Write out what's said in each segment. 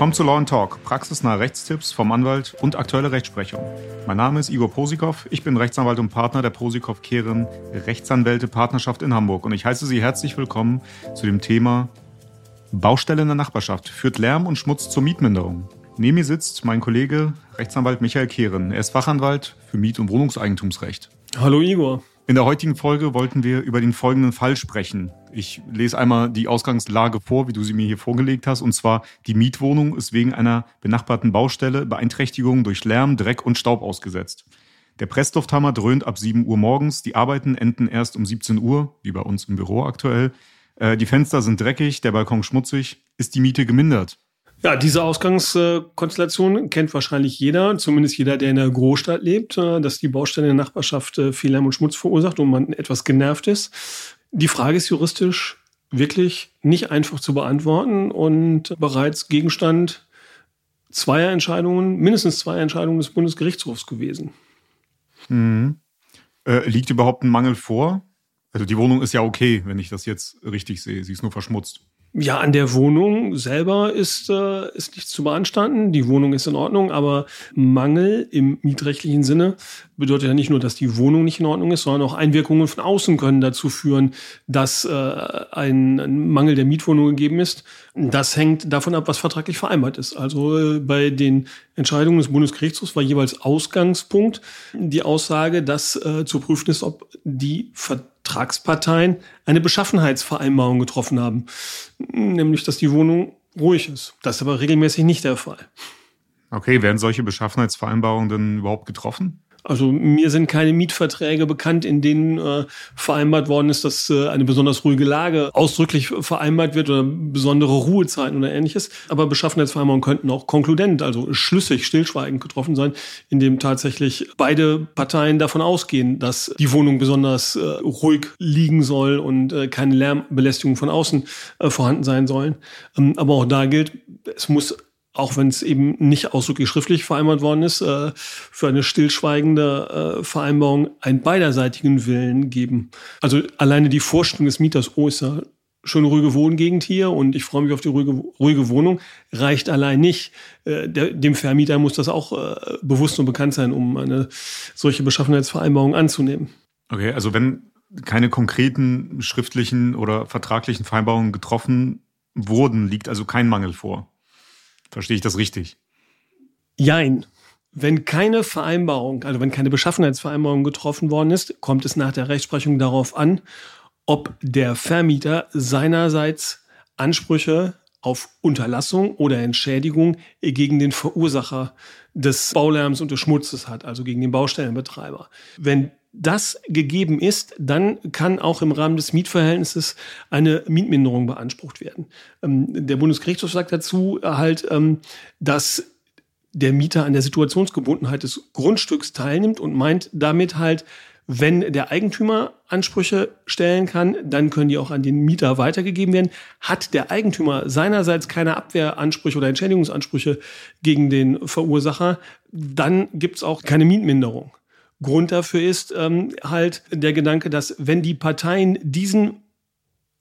Willkommen zu Law Talk, praxisnahe Rechtstipps vom Anwalt und aktuelle Rechtsprechung. Mein Name ist Igor Posikow, ich bin Rechtsanwalt und Partner der Posikow Kehren Rechtsanwälte Partnerschaft in Hamburg und ich heiße Sie herzlich willkommen zu dem Thema Baustelle in der Nachbarschaft führt Lärm und Schmutz zur Mietminderung. Neben mir sitzt mein Kollege Rechtsanwalt Michael Kehren. Er ist Fachanwalt für Miet- und Wohnungseigentumsrecht. Hallo Igor. In der heutigen Folge wollten wir über den folgenden Fall sprechen. Ich lese einmal die Ausgangslage vor, wie du sie mir hier vorgelegt hast. Und zwar, die Mietwohnung ist wegen einer benachbarten Baustelle Beeinträchtigung durch Lärm, Dreck und Staub ausgesetzt. Der Presslufthammer dröhnt ab 7 Uhr morgens. Die Arbeiten enden erst um 17 Uhr, wie bei uns im Büro aktuell. Äh, die Fenster sind dreckig, der Balkon schmutzig. Ist die Miete gemindert? Ja, diese Ausgangskonstellation kennt wahrscheinlich jeder, zumindest jeder, der in der Großstadt lebt, äh, dass die Baustelle in der Nachbarschaft äh, viel Lärm und Schmutz verursacht und man etwas genervt ist. Die Frage ist juristisch wirklich nicht einfach zu beantworten und bereits Gegenstand zweier Entscheidungen, mindestens zwei Entscheidungen des Bundesgerichtshofs gewesen. Mhm. Äh, liegt überhaupt ein Mangel vor? Also die Wohnung ist ja okay, wenn ich das jetzt richtig sehe. Sie ist nur verschmutzt. Ja, an der Wohnung selber ist, äh, ist nichts zu beanstanden. Die Wohnung ist in Ordnung, aber Mangel im mietrechtlichen Sinne bedeutet ja nicht nur, dass die Wohnung nicht in Ordnung ist, sondern auch Einwirkungen von außen können dazu führen, dass äh, ein, Mangel der Mietwohnung gegeben ist. Das hängt davon ab, was vertraglich vereinbart ist. Also äh, bei den Entscheidungen des Bundesgerichtshofs war jeweils Ausgangspunkt die Aussage, dass äh, zu prüfen ist, ob die Vertragsparteien eine Beschaffenheitsvereinbarung getroffen haben, nämlich dass die Wohnung ruhig ist. Das ist aber regelmäßig nicht der Fall. Okay, werden solche Beschaffenheitsvereinbarungen denn überhaupt getroffen? Also mir sind keine Mietverträge bekannt, in denen äh, vereinbart worden ist, dass äh, eine besonders ruhige Lage ausdrücklich vereinbart wird oder besondere Ruhezeiten oder ähnliches. Aber Beschaffenheitsvereinbarungen könnten auch konkludent, also schlüssig, stillschweigend getroffen sein, indem tatsächlich beide Parteien davon ausgehen, dass die Wohnung besonders äh, ruhig liegen soll und äh, keine Lärmbelästigung von außen äh, vorhanden sein sollen. Ähm, aber auch da gilt, es muss auch wenn es eben nicht ausdrücklich schriftlich vereinbart worden ist, äh, für eine stillschweigende äh, Vereinbarung einen beiderseitigen Willen geben. Also alleine die Vorstellung des Mieters, oh, ist ja schöne ruhige Wohngegend hier und ich freue mich auf die ruhige, ruhige Wohnung, reicht allein nicht. Äh, der, dem Vermieter muss das auch äh, bewusst und bekannt sein, um eine solche Beschaffenheitsvereinbarung anzunehmen. Okay, also wenn keine konkreten schriftlichen oder vertraglichen Vereinbarungen getroffen wurden, liegt also kein Mangel vor. Verstehe ich das richtig? Jein. Wenn keine Vereinbarung, also wenn keine Beschaffenheitsvereinbarung getroffen worden ist, kommt es nach der Rechtsprechung darauf an, ob der Vermieter seinerseits Ansprüche auf Unterlassung oder Entschädigung gegen den Verursacher des Baulärms und des Schmutzes hat, also gegen den Baustellenbetreiber. Wenn das gegeben ist, dann kann auch im Rahmen des Mietverhältnisses eine Mietminderung beansprucht werden. Ähm, der Bundesgerichtshof sagt dazu halt, ähm, dass der Mieter an der Situationsgebundenheit des Grundstücks teilnimmt und meint damit halt, wenn der Eigentümer Ansprüche stellen kann, dann können die auch an den Mieter weitergegeben werden. Hat der Eigentümer seinerseits keine Abwehransprüche oder Entschädigungsansprüche gegen den Verursacher, dann gibt's auch keine Mietminderung. Grund dafür ist ähm, halt der Gedanke, dass wenn die Parteien diesen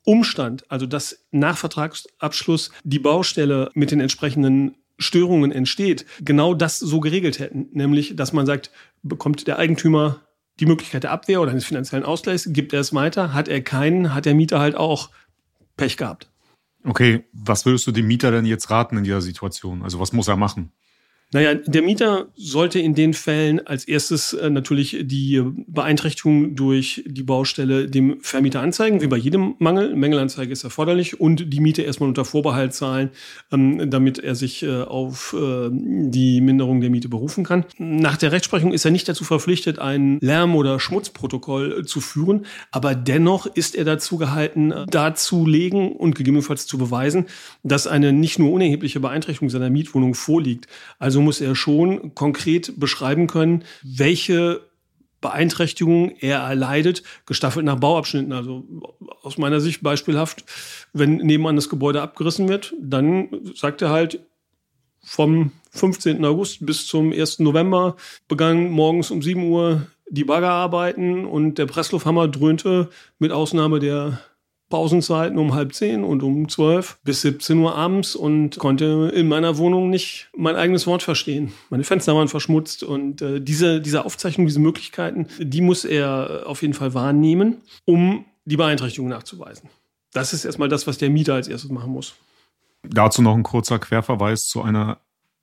Umstand, also dass nach Vertragsabschluss die Baustelle mit den entsprechenden Störungen entsteht, genau das so geregelt hätten. Nämlich, dass man sagt, bekommt der Eigentümer die Möglichkeit der Abwehr oder eines finanziellen Ausgleichs, gibt er es weiter, hat er keinen, hat der Mieter halt auch Pech gehabt. Okay, was würdest du dem Mieter denn jetzt raten in dieser Situation? Also was muss er machen? Naja, der Mieter sollte in den Fällen als erstes äh, natürlich die Beeinträchtigung durch die Baustelle dem Vermieter anzeigen, wie bei jedem Mangel. Mängelanzeige ist erforderlich und die Miete erstmal unter Vorbehalt zahlen, ähm, damit er sich äh, auf äh, die Minderung der Miete berufen kann. Nach der Rechtsprechung ist er nicht dazu verpflichtet, ein Lärm- oder Schmutzprotokoll zu führen, aber dennoch ist er dazu gehalten, darzulegen und gegebenenfalls zu beweisen, dass eine nicht nur unerhebliche Beeinträchtigung seiner Mietwohnung vorliegt. Also also muss er schon konkret beschreiben können, welche Beeinträchtigungen er erleidet, gestaffelt nach Bauabschnitten. Also aus meiner Sicht beispielhaft, wenn nebenan das Gebäude abgerissen wird, dann sagt er halt, vom 15. August bis zum 1. November begann morgens um 7 Uhr die Baggerarbeiten und der Presslufthammer dröhnte mit Ausnahme der Pausenzeiten um halb zehn und um zwölf bis 17 Uhr abends und konnte in meiner Wohnung nicht mein eigenes Wort verstehen. Meine Fenster waren verschmutzt und äh, diese, diese Aufzeichnung, diese Möglichkeiten, die muss er auf jeden Fall wahrnehmen, um die Beeinträchtigung nachzuweisen. Das ist erstmal das, was der Mieter als erstes machen muss. Dazu noch ein kurzer Querverweis zu einer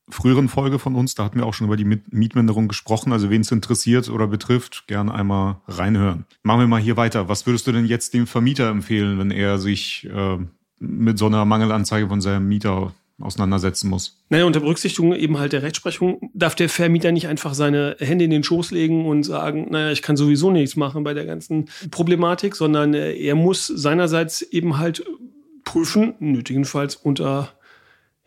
früheren Folge von uns. Da hatten wir auch schon über die Mietminderung gesprochen. Also wen es interessiert oder betrifft, gerne einmal reinhören. Machen wir mal hier weiter. Was würdest du denn jetzt dem Vermieter empfehlen, wenn er sich äh, mit so einer Mangelanzeige von seinem Mieter auseinandersetzen muss. Naja, unter Berücksichtigung eben halt der Rechtsprechung darf der Vermieter nicht einfach seine Hände in den Schoß legen und sagen, naja, ich kann sowieso nichts machen bei der ganzen Problematik, sondern äh, er muss seinerseits eben halt prüfen, nötigenfalls unter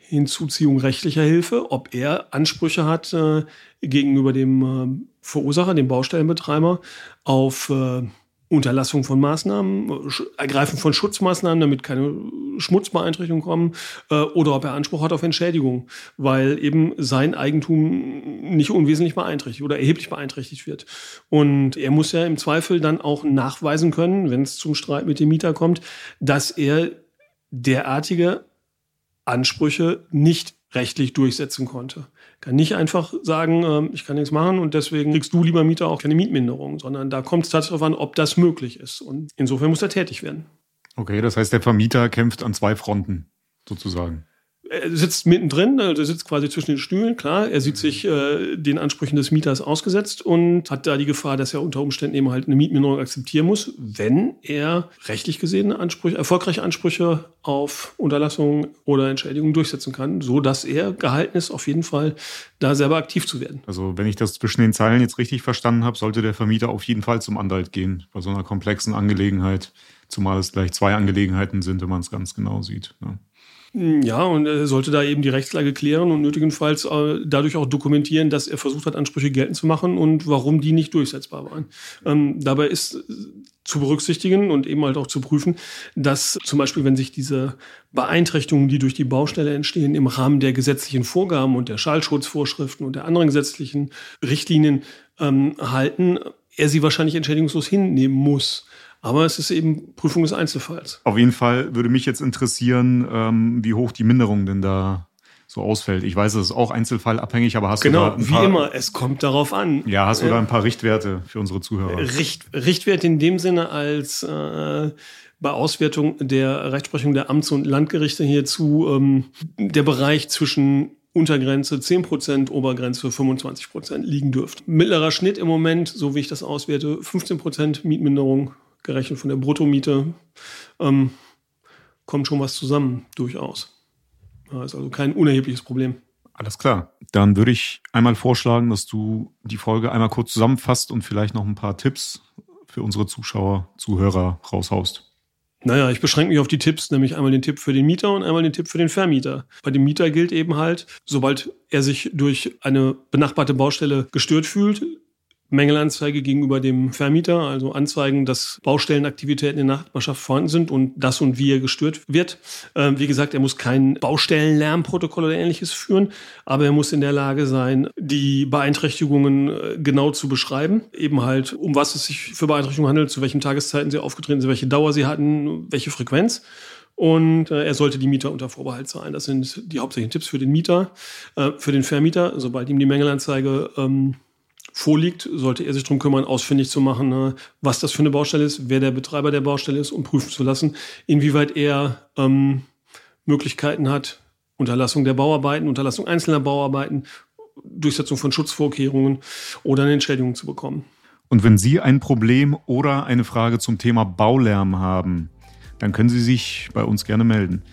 Hinzuziehung rechtlicher Hilfe, ob er Ansprüche hat äh, gegenüber dem äh, Verursacher, dem Baustellenbetreiber, auf äh, Unterlassung von Maßnahmen, Ergreifen von Schutzmaßnahmen, damit keine Schmutzbeeinträchtigungen kommen, äh, oder ob er Anspruch hat auf Entschädigung, weil eben sein Eigentum nicht unwesentlich beeinträchtigt oder erheblich beeinträchtigt wird. Und er muss ja im Zweifel dann auch nachweisen können, wenn es zum Streit mit dem Mieter kommt, dass er derartige Ansprüche nicht rechtlich durchsetzen konnte. Kann nicht einfach sagen, äh, ich kann nichts machen und deswegen kriegst du, lieber Mieter, auch keine Mietminderung, sondern da kommt es tatsächlich darauf an, ob das möglich ist. Und insofern muss er tätig werden. Okay, das heißt, der Vermieter kämpft an zwei Fronten sozusagen er sitzt mittendrin, also er sitzt quasi zwischen den Stühlen, klar. Er sieht sich äh, den Ansprüchen des Mieters ausgesetzt und hat da die Gefahr, dass er unter Umständen eben halt eine Mietminderung akzeptieren muss, wenn er rechtlich gesehen Ansprüche, erfolgreiche Ansprüche auf Unterlassung oder Entschädigung durchsetzen kann, so dass er gehalten ist, auf jeden Fall da selber aktiv zu werden. Also wenn ich das zwischen den Zeilen jetzt richtig verstanden habe, sollte der Vermieter auf jeden Fall zum Anwalt gehen bei so einer komplexen Angelegenheit, zumal es gleich zwei Angelegenheiten sind, wenn man es ganz genau sieht. Ja. Ja, und er sollte da eben die Rechtslage klären und nötigenfalls äh, dadurch auch dokumentieren, dass er versucht hat, Ansprüche geltend zu machen und warum die nicht durchsetzbar waren. Ähm, dabei ist äh, zu berücksichtigen und eben halt auch zu prüfen, dass zum Beispiel, wenn sich diese Beeinträchtigungen, die durch die Baustelle entstehen, im Rahmen der gesetzlichen Vorgaben und der Schallschutzvorschriften und der anderen gesetzlichen Richtlinien ähm, halten, er sie wahrscheinlich entschädigungslos hinnehmen muss. Aber es ist eben Prüfung des Einzelfalls. Auf jeden Fall würde mich jetzt interessieren, ähm, wie hoch die Minderung denn da so ausfällt. Ich weiß, es ist auch einzelfallabhängig, aber hast genau, du da ein paar, wie immer, es kommt darauf an. Ja, hast du da ein paar Richtwerte für unsere Zuhörer? Richt, Richtwerte in dem Sinne als äh, bei Auswertung der Rechtsprechung der Amts- und Landgerichte hierzu ähm, der Bereich zwischen Untergrenze 10%, Obergrenze 25% liegen dürfte. Mittlerer Schnitt im Moment, so wie ich das auswerte, 15% Mietminderung gerechnet von der Bruttomiete, ähm, kommt schon was zusammen, durchaus. Ja, ist also kein unerhebliches Problem. Alles klar. Dann würde ich einmal vorschlagen, dass du die Folge einmal kurz zusammenfasst und vielleicht noch ein paar Tipps für unsere Zuschauer, Zuhörer raushaust. Naja, ich beschränke mich auf die Tipps, nämlich einmal den Tipp für den Mieter und einmal den Tipp für den Vermieter. Bei dem Mieter gilt eben halt, sobald er sich durch eine benachbarte Baustelle gestört fühlt, Mängelanzeige gegenüber dem Vermieter, also anzeigen, dass Baustellenaktivitäten in der Nachbarschaft vorhanden sind und das und wie er gestört wird. Ähm, wie gesagt, er muss kein Baustellenlärmprotokoll oder ähnliches führen, aber er muss in der Lage sein, die Beeinträchtigungen äh, genau zu beschreiben. Eben halt, um was es sich für Beeinträchtigungen handelt, zu welchen Tageszeiten sie aufgetreten sind, welche Dauer sie hatten, welche Frequenz. Und äh, er sollte die Mieter unter Vorbehalt zahlen. Das sind die hauptsächlichen Tipps für den Mieter, äh, für den Vermieter, sobald ihm die Mängelanzeige ähm, vorliegt, sollte er sich darum kümmern, ausfindig zu machen, ne, was das für eine Baustelle ist, wer der Betreiber der Baustelle ist und prüfen zu lassen, inwieweit er ähm, Möglichkeiten hat, Unterlassung der Bauarbeiten, Unterlassung einzelner Bauarbeiten, Durchsetzung von Schutzvorkehrungen oder eine Entschädigung zu bekommen. Und wenn Sie ein Problem oder eine Frage zum Thema Baulärm haben, dann können Sie sich bei uns gerne melden.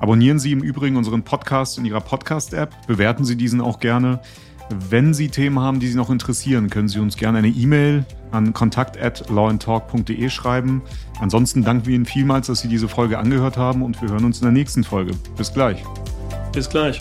Abonnieren Sie im Übrigen unseren Podcast in Ihrer Podcast-App, bewerten Sie diesen auch gerne. Wenn Sie Themen haben, die Sie noch interessieren, können Sie uns gerne eine E-Mail an kontakt@lawandtalk.de schreiben. Ansonsten danken wir Ihnen vielmals, dass Sie diese Folge angehört haben und wir hören uns in der nächsten Folge. Bis gleich. Bis gleich.